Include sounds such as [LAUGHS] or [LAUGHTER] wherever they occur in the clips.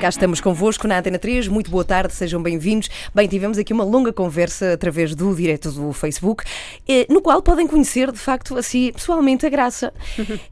Cá estamos convosco na Antena 3. Muito boa tarde, sejam bem-vindos. Bem, tivemos aqui uma longa conversa através do direto do Facebook, eh, no qual podem conhecer, de facto, assim, pessoalmente, a Graça,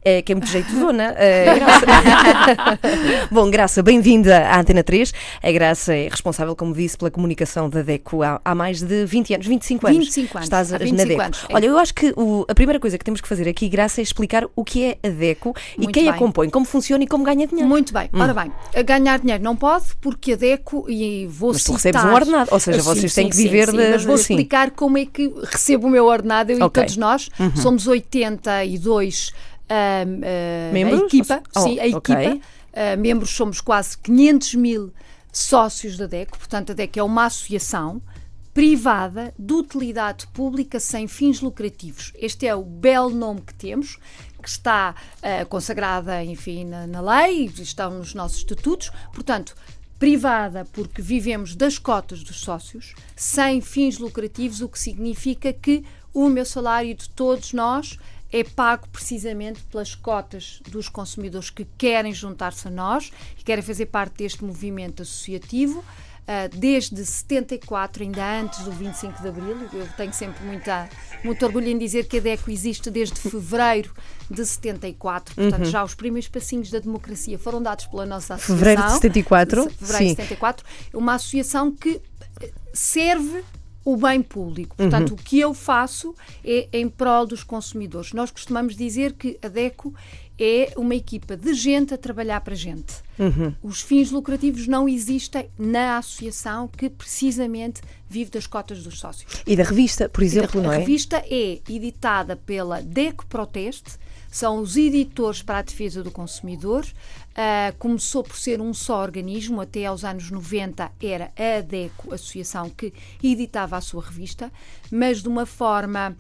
eh, que é muito jeito dona. Eh, Graça. [LAUGHS] Bom, Graça, bem-vinda à Antena 3. A Graça é responsável, como disse, pela comunicação da DECO há, há mais de 20 anos, 25 anos. 25 anos. Estás Há na 25 DECO. anos, é. Olha, eu acho que o- a primeira coisa que temos que fazer aqui, Graça, é explicar o que é a DECO e Muito quem a bem. compõe, como funciona e como ganha dinheiro. Muito bem. Hum. Ora bem, a ganhar dinheiro não pode, porque a DECO, e vou Mas citar... recebes um ordenado, ou seja, Ah, vocês sim, têm que viver sim, de- Mas vou de- sim. explicar como é que recebo o meu ordenado, eu Ok. Uhum. e todos nós. Somos 82 ahm, ah, Membros? A equipa, Oh, sim, a ok. equipa. Ah, membros somos quase 500 mil sócios da DECO, portanto a DECO é uma associação privada de utilidade pública sem fins lucrativos. Este é o belo nome que temos, que está ah, consagrada, enfim, na, na lei, estão nos nossos estatutos. Portanto, privada porque vivemos das cotas dos sócios, sem fins lucrativos, o que significa que o meu salário de todos nós é pago precisamente pelas cotas dos consumidores que querem juntar-se a nós e querem fazer parte deste movimento associativo. Uh, desde 74, ainda antes do 25 de Abril, eu tenho sempre muita, muito orgulho em dizer que a DECO existe desde fevereiro de 74, portanto já os primeiros passinhos da democracia foram dados pela nossa associação. Fevereiro de 74? Fevereiro de Sim. 74, uma associação que serve o bem público. Portanto, o que eu faço é em prol dos consumidores. Nós costumamos dizer que a DECO é uma equipa de gente a trabalhar para gente. Os fins lucrativos não existem na associação que precisamente vive das cotas dos sócios. E da revista, por exemplo, a não é? revista é editada pela DECO Proteste, são os editores para a defesa do consumidor. Ah, começou por ser um só organismo, até aos anos 90 era a DECO, associação que editava a sua revista, mas de uma forma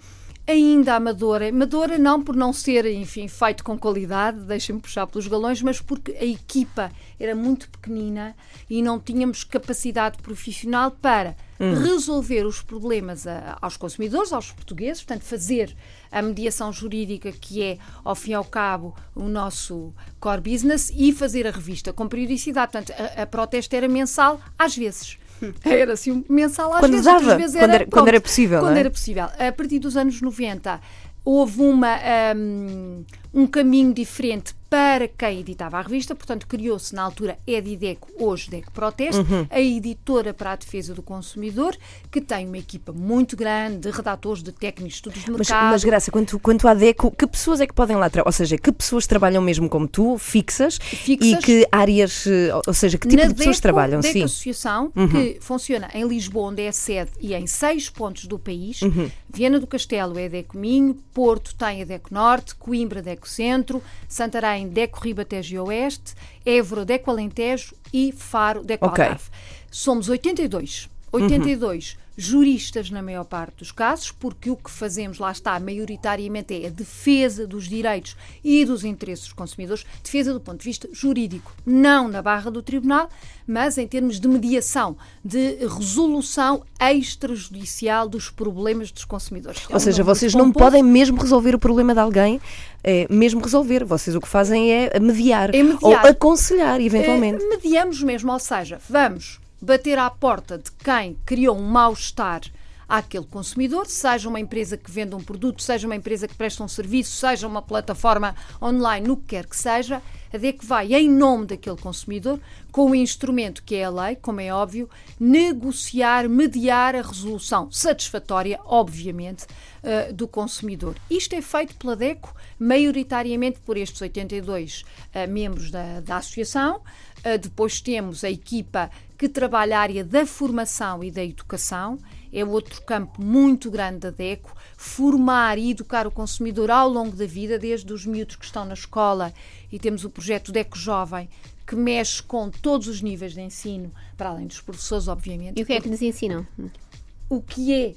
ainda amadora. Amadora não por não ser, enfim, feito com qualidade, deixem-me puxar pelos galões, mas porque a equipa era muito pequenina e não tínhamos capacidade profissional para resolver os problemas a- aos consumidores, aos portugueses, portanto, fazer a mediação jurídica, que é, ao fim e ao cabo, o nosso core business, e fazer a revista com periodicidade. Portanto, a, a protesta era mensal, às vezes. [LAUGHS] Era assim, mensal às Quando vezes, dava, vezes quando era- quando pronto, era possível, Quando é? era possível. A partir dos anos 90 houve uma, um, um caminho diferente para quem editava a revista, portanto criou-se na altura Edideco, hoje DECO Proteste, Uhum. a editora para a defesa do consumidor, que tem uma equipa muito grande de redatores, de técnicos, estudos de Mas, mercado. mas Graça, quanto, quanto à DECO, que pessoas é que podem lá trabalhar? Ou seja, que pessoas trabalham mesmo como tu, fixas, Fixas. e que áreas, eh, ou seja, que tipo de pessoas DECO, trabalham? DECO Sim. Uhum. Associação, que funciona em Lisboa, onde é sede, e em seis pontos do país. Uhum. Viana do Castelo é DECO Minho, Porto tem a DECO Norte, Coimbra DECO Centro, Santarém DECO Ribatejo e Oeste, Évora DECO Alentejo e Faro DECO Ok. Uhum. Algarve. Somos 82. 82 juristas na maior parte dos casos, porque o que fazemos lá está maioritariamente é a defesa dos direitos e dos interesses dos consumidores, defesa do ponto de vista jurídico, não na barra do tribunal, mas em termos de mediação, de resolução extrajudicial dos problemas dos consumidores. É Ou um seja, vocês não podem mesmo resolver o problema de alguém, eh, mesmo resolver. Vocês o que fazem é mediar, É mediar. ou aconselhar, eventualmente. Eh, mediamos mesmo, ou seja, vamos bater à porta de quem criou um mal-estar àquele consumidor, seja uma empresa que vende um produto, seja uma empresa que presta um serviço, seja uma plataforma online, no que quer que seja, a DEC vai, em nome daquele consumidor, com o instrumento que é a lei, como é óbvio, negociar, mediar a resolução satisfatória, obviamente, eh, do consumidor. Isto é feito pela DECO, maioritariamente por estes 82 eh, membros da, da associação. Uh, depois temos a equipa que trabalha a área da formação e da educação, é outro campo muito grande da DECO, formar e educar o consumidor ao longo da vida, desde os miúdos que estão na escola, e temos o projeto DECO Jovem, que mexe com todos os níveis de ensino, para além dos professores, obviamente. E o que é que nos ensinam? O que é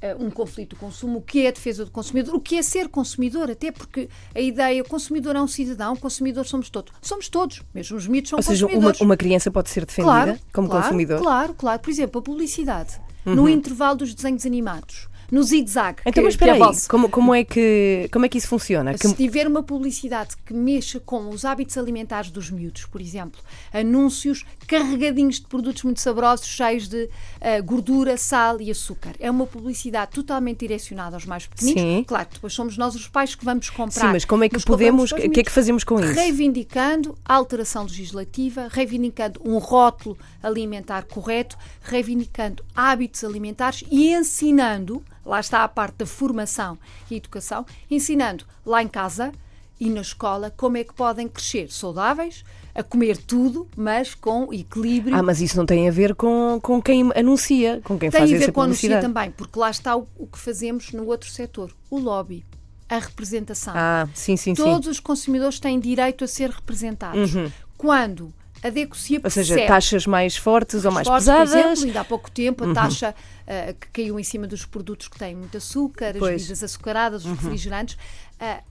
eh, um conflito de consumo, o que é a defesa do consumidor, o que é ser consumidor, até porque a ideia, o consumidor é um cidadão, consumidor somos todos. Somos todos, mesmo os miúdos são Ou seja, uma, consumidores. uma criança pode ser defendida claro, como claro, consumidor. Uhum. Claro, claro. Por exemplo, a publicidade. No intervalo dos desenhos animados. No zigue-zague. Então, mas espera aí, como, como, é que, como é que isso funciona? Se tiver uma publicidade que mexa com os hábitos alimentares dos miúdos, por exemplo, anúncios carregadinhos de produtos muito saborosos, cheios de uh, gordura, sal e açúcar. É uma publicidade totalmente direcionada aos mais pequeninos. Sim. Claro, depois somos nós os pais que vamos comprar. Sim, mas como é que podemos, o que é que fazemos com isso? Reivindicando a alteração legislativa, reivindicando um rótulo alimentar correto, reivindicando hábitos alimentares e ensinando, lá está a parte da formação e educação, ensinando lá em casa e na escola como é que podem crescer saudáveis, a comer tudo, mas com equilíbrio. Ah, mas isso não tem a ver com, com quem anuncia, com quem tem faz essa publicidade. Tem a ver com anuncia também, porque lá está o, o que fazemos no outro setor, o lobby a representação. Ah, sim, sim, Todos sim. os consumidores têm direito a ser representados. Uhum. Quando a DECO se Ou seja, taxas mais fortes ou mais fortes, pesadas. Por exemplo, ainda há pouco tempo, a uhum. taxa uh, que caiu em cima dos produtos que têm muito açúcar, pois. as bebidas açucaradas, os uhum. refrigerantes. Uh,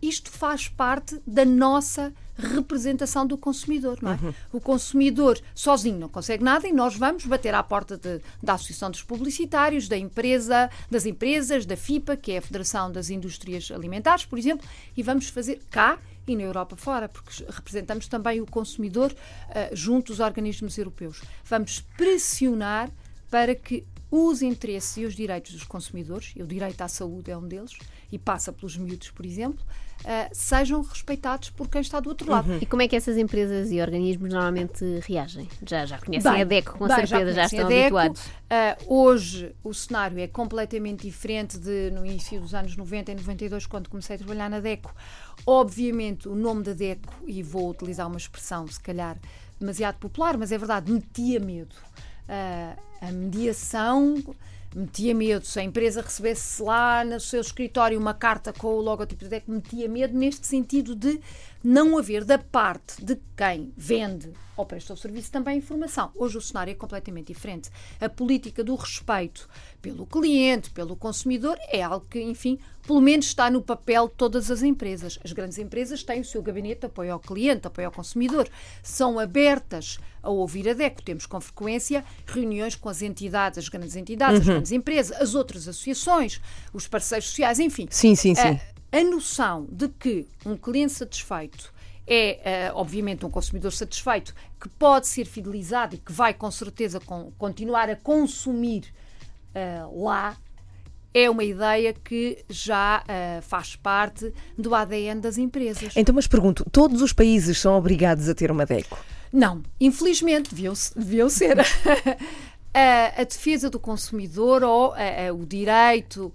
isto faz parte da nossa representação do consumidor, não é? Uhum. O consumidor sozinho não consegue nada e nós vamos bater à porta de, da Associação dos Publicitários, da empresa, das empresas, da FIPA, que é a Federação das Indústrias Alimentares, por exemplo, e vamos fazer cá e na Europa fora, porque representamos também o consumidor uh, junto aos organismos europeus. Vamos pressionar para que os interesses e os direitos dos consumidores, e o direito à saúde é um deles, e passa pelos miúdos, por exemplo, uh, sejam respeitados por quem está do outro lado. Uhum. E como é que essas empresas e organismos normalmente reagem? Já, já conhecem bem, a DECO, com bem, certeza, já, já estão habituados. Uh, hoje o cenário é completamente diferente de no início dos anos 90 e 92, quando comecei a trabalhar na DECO. Obviamente, o nome da DECO, e vou utilizar uma expressão, se calhar, demasiado popular, mas é verdade, metia medo. Uh, a mediação metia medo. Se a empresa recebesse lá no seu escritório uma carta com o logotipo da DEC, metia medo neste sentido de não haver da parte de quem vende ou presta o serviço também informação. Hoje o cenário é completamente diferente. A política do respeito pelo cliente, pelo consumidor, é algo que, enfim, pelo menos está no papel de todas as empresas. As grandes empresas têm o seu gabinete de apoio ao cliente, apoio ao consumidor. São abertas a ouvir a DECO. Temos com frequência reuniões com as entidades, as grandes entidades, uhum. as grandes empresas, as outras associações, os parceiros sociais, enfim. Sim, sim, sim. A, a noção de que um cliente satisfeito é, uh, obviamente, um consumidor satisfeito que pode ser fidelizado e que vai, com certeza, continuar a consumir uh, lá, é uma ideia que já uh, faz parte do ADN das empresas. Então, mas pergunto, todos os países são obrigados a ter uma DECO? Não, infelizmente, deviam, deviam ser. [LAUGHS] a, a, defesa do consumidor ou a, o direito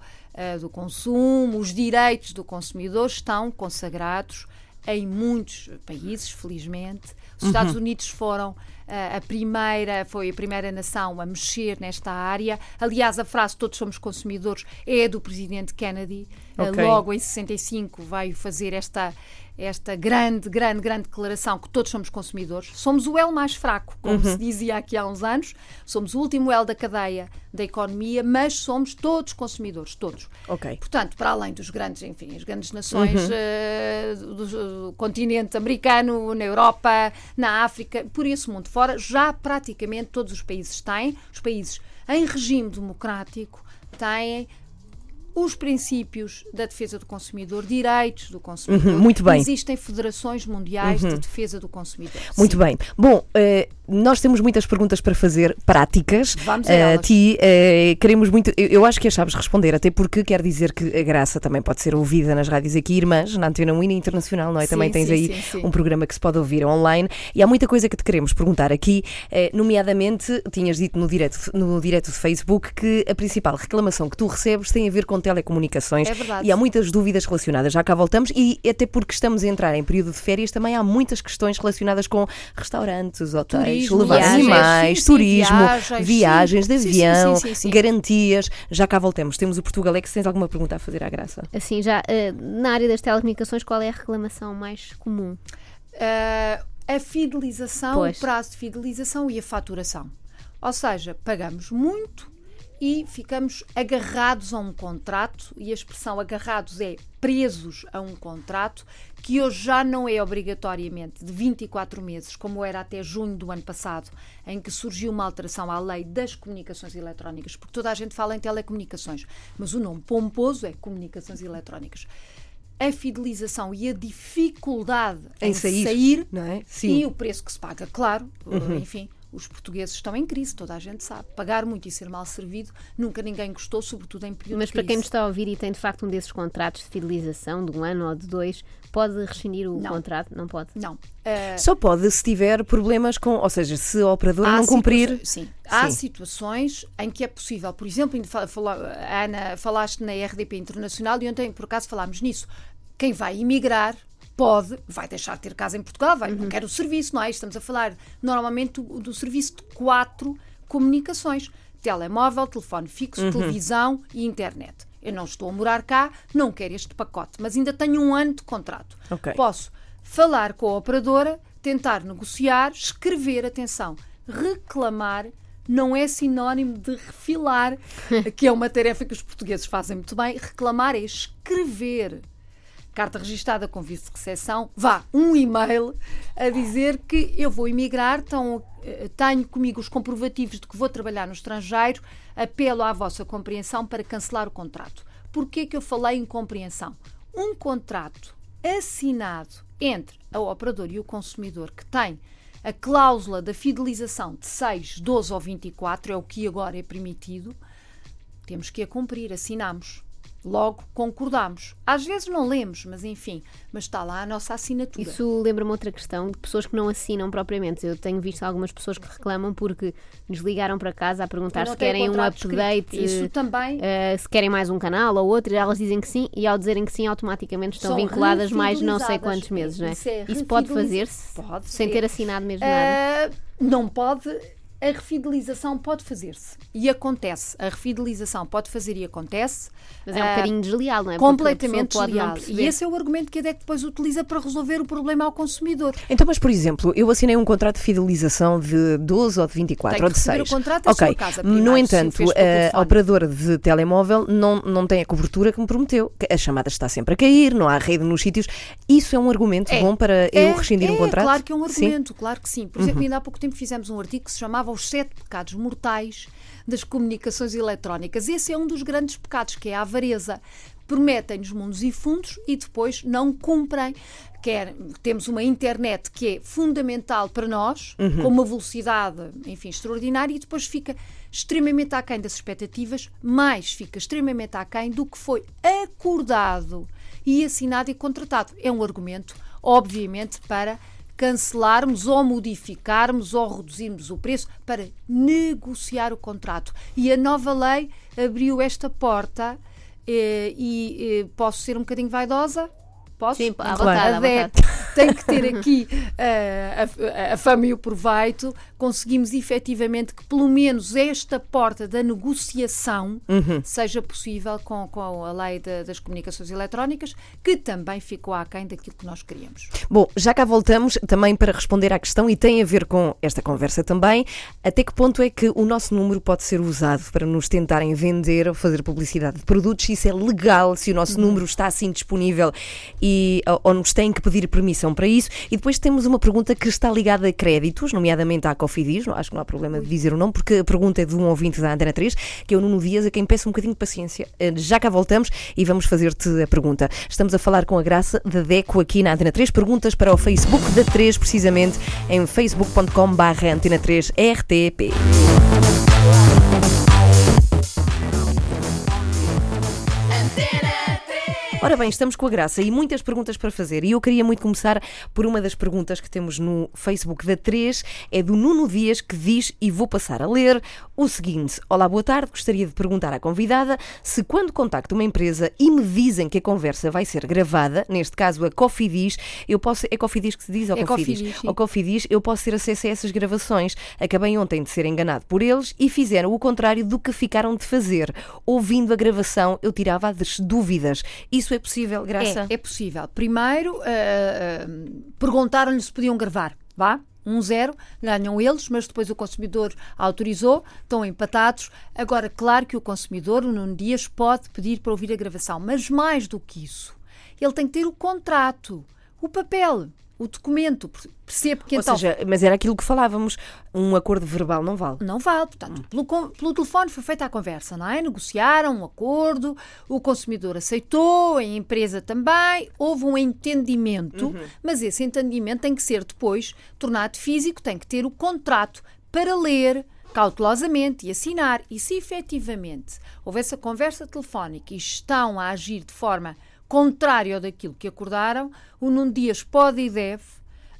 do consumo, os direitos do consumidor estão consagrados em muitos países, felizmente. Os Estados uhum. Unidos foram uh, a primeira, foi a primeira nação a mexer nesta área. Aliás, a frase todos somos consumidores é do presidente Kennedy. Eh, okay. Uh, logo em 65 veio fazer esta esta grande, grande, grande declaração que todos somos consumidores. Somos o elo mais fraco, como uhum. se dizia aqui há uns anos. Somos o último elo da cadeia da economia, mas somos todos consumidores, todos. Ok. Portanto, para além dos grandes, enfim, as grandes nações uhum. uh, do, do, continente americano, na Europa, na África, por esse mundo fora, já praticamente todos os países têm, os países em regime democrático têm os princípios da defesa do consumidor, direitos do consumidor. Uhum, muito bem. Existem federações mundiais uhum. de defesa do consumidor. Muito Sim. bem. Bom, uh, nós temos muitas perguntas para fazer, práticas. Vamos a elas. Uh, ti, uh, queremos muito. Eu, eu, acho que as sabes responder, até porque quer dizer que a graça também pode ser ouvida nas rádios aqui, irmãs, na Antena Wina Internacional, não é? Sim, também tens sim, aí sim, um programa que se pode ouvir online. E há muita coisa que te queremos perguntar aqui, uh, nomeadamente, tinhas dito no direto, no direto de Facebook que a principal reclamação que tu recebes tem a ver com telecomunicações. É verdade. E há muitas dúvidas relacionadas. Já cá voltamos e até porque estamos a entrar em período de férias, também há muitas questões relacionadas com restaurantes, hotéis turismo, levar viagens, animais, sim, turismo, viagens, viagens de avião, sim, garantias. Já cá voltamos. Temos o Portugalex. Tens alguma pergunta a fazer à graça? Assim, já uh, na área das telecomunicações, qual é a reclamação mais comum? Uh, a fidelização, pois. o prazo de fidelização e a faturação. Ou seja, pagamos muito e ficamos agarrados a um contrato, e a expressão agarrados é presos a um contrato, que hoje já não é obrigatoriamente de 24 meses, como era até junho do ano passado, em que surgiu uma alteração à lei das comunicações eletrónicas, porque toda a gente fala em telecomunicações, mas o nome pomposo é comunicações eletrónicas a fidelização e a dificuldade em, em sair, sair é? e o preço que se paga, claro, uhum. enfim, os portugueses estão em crise, toda a gente sabe. Pagar muito e ser mal servido, nunca ninguém gostou, sobretudo em período Mas de para quem nos está a ouvir e tem de facto um desses contratos de fidelização, de um ano ou de dois, pode rescindir o não. contrato? Não pode? Não. Uh, Só pode se tiver problemas com, ou seja, se a operadora não cumprir. Sim. sim. Há situações em que é possível, por exemplo, Ana, falaste na RDP Internacional e ontem por acaso falámos nisso. Quem vai emigrar pode, vai deixar de ter casa em Portugal, vai, uhum. não quer o serviço, não é? Estamos a falar normalmente do, do serviço de quatro comunicações: telemóvel, telefone fixo, uhum. televisão e internet. Eu não estou a morar cá, não quero este pacote, mas ainda tenho um ano de contrato. Okay. Posso falar com a operadora, tentar negociar, escrever, atenção, reclamar não é sinónimo de refilar, [LAUGHS] que é uma tarefa que os portugueses fazem muito bem. Reclamar é escrever carta registada com vice de recepção, vá, um e-mail a dizer que eu vou emigrar, então, tenho comigo os comprovativos de que vou trabalhar no estrangeiro, apelo à vossa compreensão para cancelar o contrato. Porquê que eu falei em compreensão? Um contrato assinado entre a operadora e o consumidor que tem a cláusula da fidelização de 6, 12 ou 24, é o que agora é permitido, temos que a cumprir, assinamos. Logo, concordamos. Às vezes não lemos, mas enfim, mas está lá a nossa assinatura. Isso lembra-me outra questão de pessoas que não assinam propriamente. Eu tenho visto algumas pessoas que reclamam porque nos ligaram para casa a perguntar se querem um update, Isso também. Uh, se querem mais um canal ou outro, elas dizem que sim, e ao dizerem que sim, automaticamente estão São vinculadas mais não sei quantos meses, não é? Isso, é Isso pode fazer-se sem ter assinado mesmo nada? Uh, não pode a refidelização pode fazer-se e acontece. A refidelização pode fazer e acontece. Mas é um uh, bocadinho desleal, não é? Completamente desleal. E esse é o argumento que a DEC depois utiliza para resolver o problema ao consumidor. Então, mas por exemplo, eu assinei um contrato de fidelização de 12 ou de 24 tem ou de 6. o contrato ok. Casa, primeiro, no entanto, a operadora de telemóvel não, não tem a cobertura que me prometeu. A chamada está sempre a cair, não há rede nos sítios. Isso é um argumento é, bom para é, eu rescindir é, um contrato? Claro que é um argumento, sim? claro que sim. Por exemplo, uhum. ainda há pouco tempo fizemos um artigo que se chamava Os Sete Pecados Mortais das Comunicações Eletrónicas. Esse é um dos grandes pecados, que é a avareza. Prometem-nos mundos e fundos e depois não cumprem. Quer, temos uma internet que é fundamental para nós, uhum. com uma velocidade, enfim, extraordinária, e depois fica extremamente aquém das expectativas, mais fica extremamente aquém do que foi acordado e assinado e contratado. É um argumento, obviamente, para cancelarmos ou modificarmos ou reduzirmos o preço para negociar o contrato. E a nova lei abriu esta porta eh, e eh, posso ser um bocadinho vaidosa? Posso? Sim, à vontade, a DEC [LAUGHS] tem que ter aqui uh, a, a fama e o proveito. Conseguimos efetivamente que pelo menos esta porta da negociação uhum. seja possível com, com a lei de, das comunicações eletrónicas, que também ficou aquém daquilo que nós queríamos. Bom, já cá voltamos também para responder à questão e tem a ver com esta conversa também. Até que ponto é que o nosso número pode ser usado para nos tentarem vender ou fazer publicidade de produtos? Isso é legal se o nosso uhum. número está assim disponível e, ou nos têm que pedir permissão para isso. E depois temos uma pergunta que está ligada a créditos, nomeadamente à Cofidis, acho que não há problema de dizer o nome, porque a pergunta é de um ouvinte da Antena 3, que é o Nuno Dias, a quem peço um bocadinho de paciência. Eh, já cá voltamos e vamos fazer-te a pergunta. Estamos a falar com a Graça da de Deco aqui na Antena 3, perguntas para o Facebook da 3, precisamente em facebook.com/antena3rtp. Ora bem, estamos com a graça e muitas perguntas para fazer. E eu queria muito começar por uma das perguntas que temos no Facebook da 3. É do Nuno Dias que diz, e vou passar a ler, o seguinte: Olá, boa tarde. Gostaria de perguntar à convidada se, quando contacto uma empresa e me dizem que a conversa vai ser gravada, neste caso a Cofidis, eu posso. É Cofidis que se diz? Ou é Cofidis? Cofidis ou Cofidis, eu posso ter acesso a essas gravações. Acabei ontem de ser enganado por eles e fizeram o contrário do que ficaram de fazer. Ouvindo a gravação, eu tirava as dúvidas. Isso é possível, Graça? É, é possível. Primeiro, uh, uh, perguntaram-lhe se podiam gravar. Vá? um zero, ganham eles, mas depois o consumidor autorizou, estão empatados. Agora, claro que o consumidor, o Nuno Dias, pode pedir para ouvir a gravação, mas mais do que isso, ele tem que ter o contrato, o papel o documento. Percebo que Ou então. seja, mas era aquilo que falávamos, um acordo verbal não vale. Não vale, portanto, pelo, pelo telefone foi feita a conversa, não é? Negociaram um acordo, o consumidor aceitou, a empresa também, houve um entendimento, uhum. mas esse entendimento tem que ser depois tornado físico, tem que ter o contrato para ler, cautelosamente e assinar. E se efetivamente houve essa conversa telefónica e estão a agir de forma contrário daquilo que acordaram, o Nuno Dias pode e deve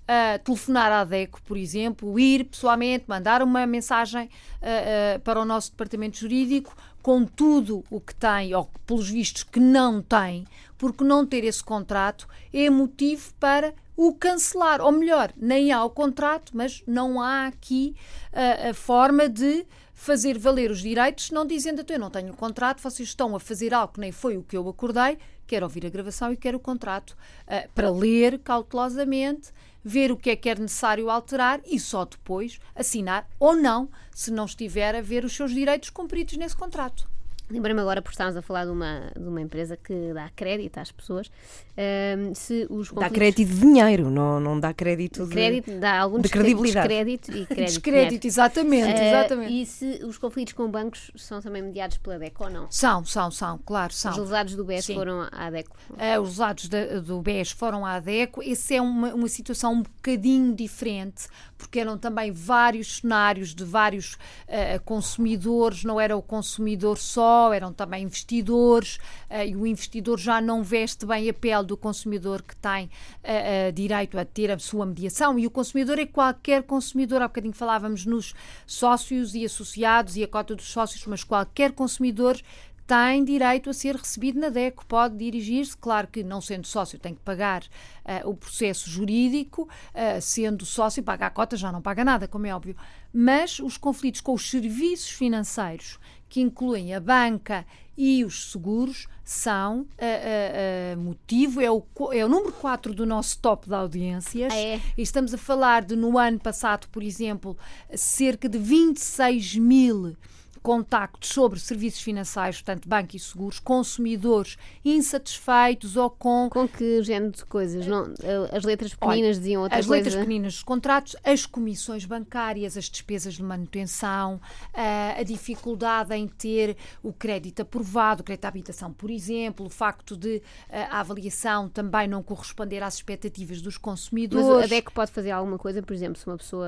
uh, telefonar à DECO, por exemplo, ir pessoalmente, mandar uma mensagem uh, uh, para o nosso departamento jurídico com tudo o que tem, ou pelos vistos que não tem, porque não ter esse contrato é motivo para o cancelar. Ou melhor, nem há o contrato, mas não há aqui a forma de fazer valer os direitos, não dizendo, então, eu não tenho contrato, vocês estão a fazer algo que nem foi o que eu acordei, quero ouvir a gravação e quero o contrato uh, para ler cautelosamente, ver o que é que é necessário alterar e só depois assinar ou não, se não estiver a ver os seus direitos cumpridos nesse contrato. Lembrei-me agora, por estarmos a falar de uma, de uma empresa que dá crédito às pessoas, um, se os Dá crédito de dinheiro, não, não dá crédito de, crédito, dá algum de credibilidade. [LAUGHS] descrédito e crédito. descrédito, exatamente, uh, exatamente. E se os conflitos com bancos são também mediados pela DECO ou não? São, são, são, claro, são. Os usados do BES Sim. foram à DECO? Uh, os usados do BES foram à DECO. Essa é uma, uma situação um bocadinho diferente, porque eram também vários cenários de vários uh, consumidores, não era o consumidor só, eram também investidores, uh, e o investidor já não veste bem a pele do consumidor que tem uh, direito a ter a sua mediação, e o consumidor é qualquer consumidor, há bocadinho falávamos nos sócios e associados e a cota dos sócios, mas qualquer consumidor tem direito a ser recebido na DECO, pode dirigir-se, claro que não sendo sócio tem que pagar uh, o processo jurídico, uh, sendo sócio paga a cota já não paga nada, como é óbvio, mas os conflitos com os serviços financeiros, que incluem a banca e os seguros, são uh, motivo, é o, é o número 4 do nosso top de audiências. Ah, é. E estamos a falar de, no ano passado, por exemplo, cerca de 26 mil contactos sobre serviços financeiros, portanto, banco e seguros, consumidores insatisfeitos ou com. Com que género de coisas? Não, eh, as letras pequeninas Olha, diziam outra as coisa? As letras pequeninas dos contratos, as comissões bancárias, as despesas de manutenção, a, eh, a dificuldade em ter o crédito aprovado, o crédito à habitação, por exemplo, o facto de eh, a avaliação também não corresponder às expectativas dos consumidores. Mas a DEC pode fazer alguma coisa, por exemplo, se uma pessoa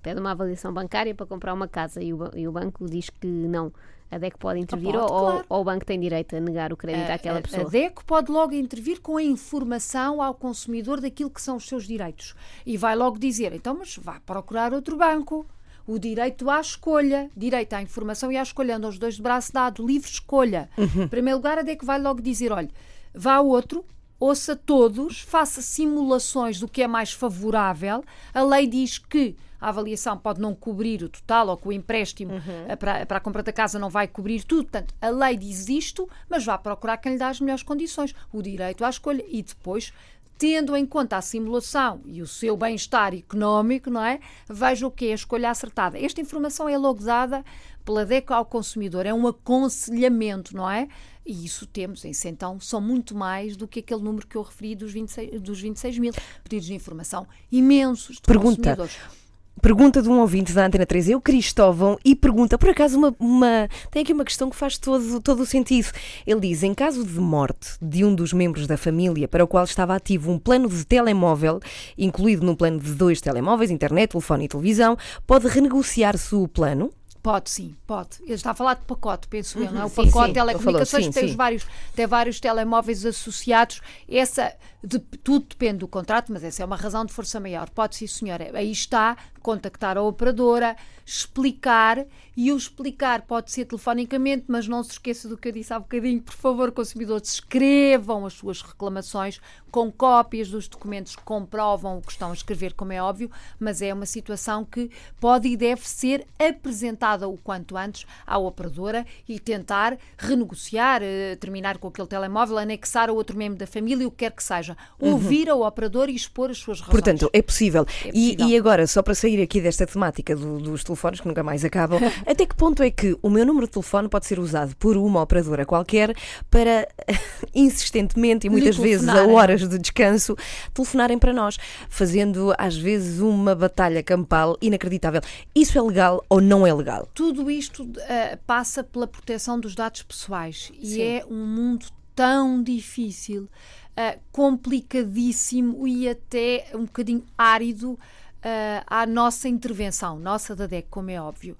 pede uma avaliação bancária para comprar uma casa e o, e o banco diz diz que não. A DEC pode intervir pode, ou, claro. ou, o banco tem direito a negar o crédito a, àquela pessoa? A DEC pode logo intervir com a informação ao consumidor daquilo que são os seus direitos. E vai logo dizer, então, mas vá procurar outro banco. O direito à escolha, direito à informação e à escolha, andam os dois de braço dado, livre escolha. Uhum. Em primeiro lugar, a DEC vai logo dizer, olha, vá a outro, ouça todos, faça simulações do que é mais favorável. A lei diz que a avaliação pode não cobrir o total ou que o empréstimo uhum. para, para a compra da casa não vai cobrir tudo. Portanto, a lei diz isto, mas vá procurar quem lhe dá as melhores condições, o direito à escolha e depois tendo em conta a simulação e o seu bem-estar económico, não é? Veja o que é a escolha acertada. Esta informação é logo dada pela DECO ao consumidor, é um aconselhamento, não é? E isso temos, isso então são muito mais do que aquele número que eu referi dos 26, dos 26 mil pedidos de informação imensos de Pergunta. consumidores. Pergunta de um ouvinte da Antena 3, eu Cristóvão, e pergunta, por acaso, uma, uma, tem aqui uma questão que faz todo, todo o sentido. Ele diz: em caso de morte de um dos membros da família para o qual estava ativo um plano de telemóvel, incluído num plano de dois telemóveis, internet, telefone e televisão, pode renegociar-se o plano? Pode sim, pode. Ele está a falar de pacote, penso eu, não é? O sim, pacote de telecomunicações sim, tem, sim. Os vários, tem vários telemóveis associados. Essa, de, tudo depende do contrato, mas essa é uma razão de força maior. Pode sim, senhora. Aí está, contactar a operadora, explicar, e o explicar pode ser telefonicamente, mas não se esqueça do que eu disse há bocadinho. Por favor, consumidores, escrevam as suas reclamações com cópias dos documentos que comprovam o que estão a escrever, como é óbvio, mas é uma situação que pode e deve ser apresentada o quanto antes à operadora e tentar renegociar, eh, terminar com aquele telemóvel, anexar a outro membro da família, o que quer que seja. Ouvir ao operador e expor as suas razões. Portanto, é possível. É E- possível. E, agora, só para sair aqui desta temática do- dos telefones que nunca mais acabam, [LAUGHS] até que ponto é que o meu número de telefone pode ser usado por uma operadora qualquer para [LAUGHS] insistentemente e muitas vezes a horas de descanso telefonarem para nós, fazendo às vezes uma batalha campal inacreditável. Isso é legal ou não é legal? Tudo isto eh, passa pela proteção dos dados pessoais e Sim. é um mundo tão difícil, eh, complicadíssimo e até um bocadinho árido eh, à nossa intervenção, nossa da DEC, como é óbvio.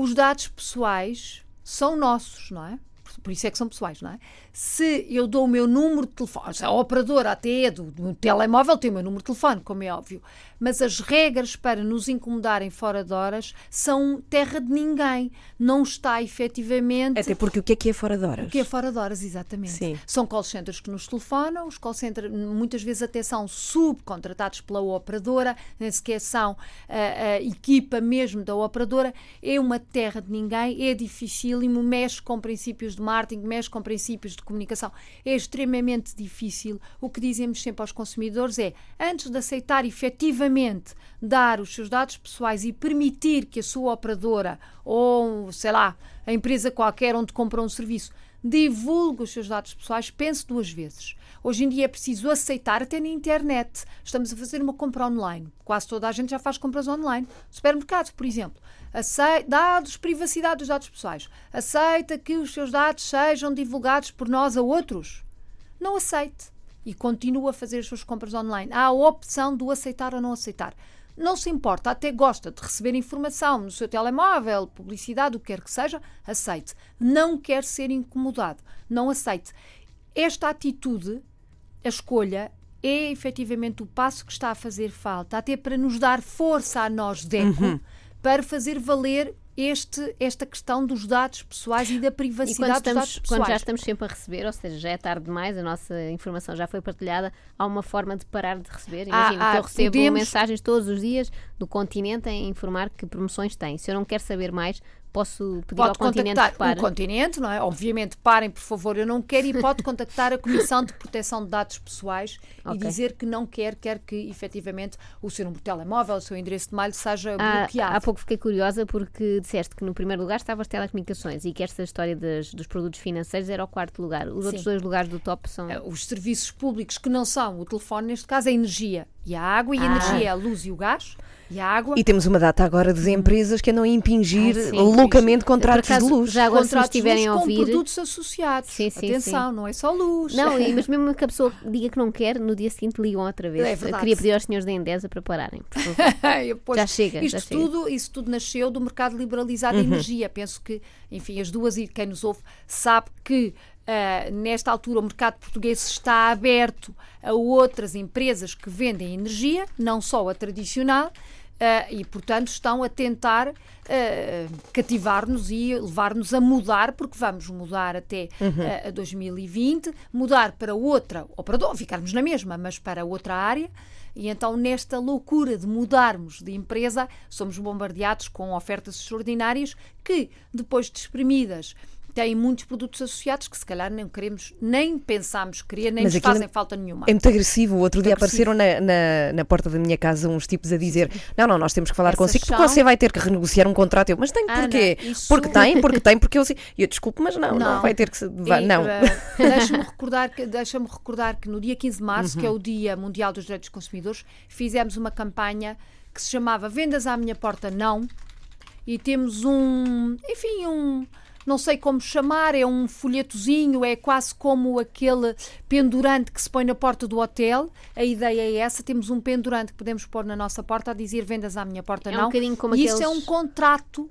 Os dados pessoais são nossos, não é? Por- isso é que são pessoais, não é? Se eu dou o meu número de telefone, a operadora até é do, do telemóvel, tem o meu número de telefone, como é óbvio, mas as regras para nos incomodarem fora de horas são terra de ninguém. Não está efetivamente. Até porque o que é que é fora de horas? O que é fora de horas, exatamente. Sim. São call centers que nos telefonam, os call centers muitas vezes até são subcontratados pela operadora, nem sequer são a, a equipa mesmo da operadora. É uma terra de ninguém, é dificílimo, mexe com princípios de marketing, mexe com princípios de comunicação. É extremamente difícil. O que dizemos sempre aos consumidores é, antes de aceitar efetivamente dar os seus dados pessoais e permitir que a sua operadora ou, sei lá, a empresa qualquer onde compra um serviço divulgue os seus dados pessoais, pense duas vezes. Hoje em dia é preciso aceitar, até na internet. Estamos a fazer uma compra online. Quase toda a gente já faz compras online. Supermercado, por exemplo. Acei- dados, privacidade dos dados pessoais. Aceita que os seus dados sejam divulgados por nós a outros? Não aceite. E continua a fazer as suas compras online. Há a opção do aceitar ou não aceitar. Não se importa, até gosta de receber informação no seu telemóvel, publicidade, o que quer que seja, aceite. Não quer ser incomodado, não aceite. Esta atitude, a escolha, é efetivamente o passo que está a fazer falta, até para nos dar força a nós, DECO, para fazer valer este, esta questão dos dados pessoais e da E privacidade quando, dos dados estamos, pessoais. quando já estamos sempre a receber, ou seja, já é tarde demais, a nossa informação já foi partilhada, há uma forma de parar de receber. Imagina há- que eu recebo podemos- mensagens todos os dias do continente a informar que promoções tem. Se eu não quero saber mais, posso pedir ao Pode continente contactar que pare. o continente, não é? Obviamente, parem, por favor, eu não quero, e pode contactar a Comissão de Proteção de Dados Pessoais e Ok. dizer que não quer, quer que efetivamente o seu número de telemóvel, o seu endereço de mail seja Há, bloqueado. há pouco fiquei curiosa porque disseste que no primeiro lugar estavam as telecomunicações e que esta história das- dos produtos financeiros era o quarto lugar. Os outros Sim. dois lugares do top são. Eh, Os serviços públicos que não são o telefone, neste caso, é a energia e a água, e a Ah. energia é a luz e o gás, e a água. E temos uma data agora de empresas que andam a impingir Ai, sim. loucamente contratos acaso, de luz. já agora se contratos de estiverem a luz ouvir. com produtos associados. Sim, sim, Atenção, não é só luz. Não, e- [LAUGHS] mas mesmo que a pessoa diga que não quer, no dia seguinte ligam outra vez. É verdade. queria pedir aos senhores da Endesa para pararem. por favor. [LAUGHS] Pois, Já chega, Isto já chega. tudo, isso tudo nasceu do mercado liberalizado Uhum. de energia. Penso que, enfim, as duas e quem nos ouve sabe que ah, nesta altura o mercado português está aberto a outras empresas que vendem energia, não só a tradicional. ah, e, portanto, estão a tentar ah, cativar-nos e levar-nos a mudar, porque vamos mudar até Uhum. a 2020, mudar para outra operadora, ficarmos na mesma, mas para outra área. E então, nesta loucura de mudarmos de empresa, somos bombardeados com ofertas extraordinárias que, depois de espremidas, têm muitos produtos associados que se calhar nem queremos, nem pensamos querer, nem Mas nos aquilo fazem falta nenhuma. É muito agressivo. O outro dia agressivo. apareceram na, na, na porta da minha casa uns tipos a dizer: Não, não, nós temos que falar Essas consigo porque você vai ter que renegociar um contrato. Eu, mas tem Ana, porquê? isso- Porque tem, porque tem, porque eu sei. Eu desculpo, mas não, não, Não. vai ter que. vai- E, não. eh, Deixa-me recordar, que- deixa recordar que no dia 15 de março, Uhum. que é o Dia Mundial dos Direitos dos Consumidores, fizemos uma campanha que se chamava Vendas à Minha Porta Não e temos um, enfim, um. Não sei como chamar, é um folhetozinho, é quase como aquele pendurante que se põe na porta do hotel. A ideia é essa: temos um pendurante que podemos pôr na nossa porta a dizer vendas à minha porta É um não. bocadinho como e isso é aqueles- um contrato uh,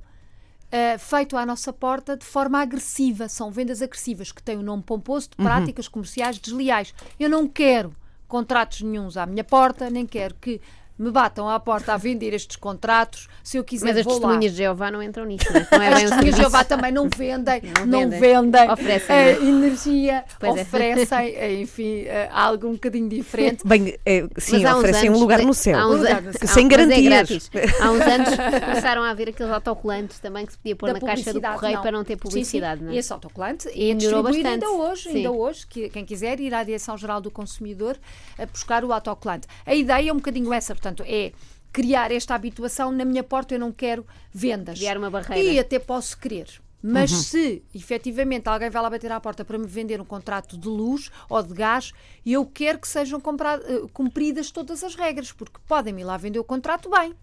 feito à nossa porta de forma agressiva. São vendas agressivas que têm o nome pomposo de práticas comerciais desleais. Eu não quero contratos nenhuns à minha porta, nem quero que me batam à porta a vender estes contratos, se eu quiser Mas as vou lá. testemunhas de Jeová não entram nisso, não é? Não é As testemunhas de. Jeová também não vendem, Não não, vendem. vendem, Oferecem, eh, não é? energia, Pois é. oferecem, eh, enfim, eh, algo um bocadinho diferente. Bem, é, sim, oferecem anos- um lugar no céu. há uns há- Sem é garantias. Há uns anos começaram a haver aqueles autocolantes também que se podia pôr da na caixa do correio para não ter Sim, publicidade, sim. não é? E esse autocolante E é melhorou distribuído ainda bastante. hoje, Sim. ainda hoje, que quem quiser ir à Direção-Geral do Consumidor a buscar o autocolante. A ideia é um bocadinho essa, portanto, é criar esta habituação na minha porta eu não quero vendas. Criar uma barreira. E até posso querer. Mas se efetivamente alguém vai lá bater à porta para me vender um contrato de luz ou de gás, eu quero que sejam eh, cumpridas todas as regras, porque podem-me ir lá vender o contrato bem.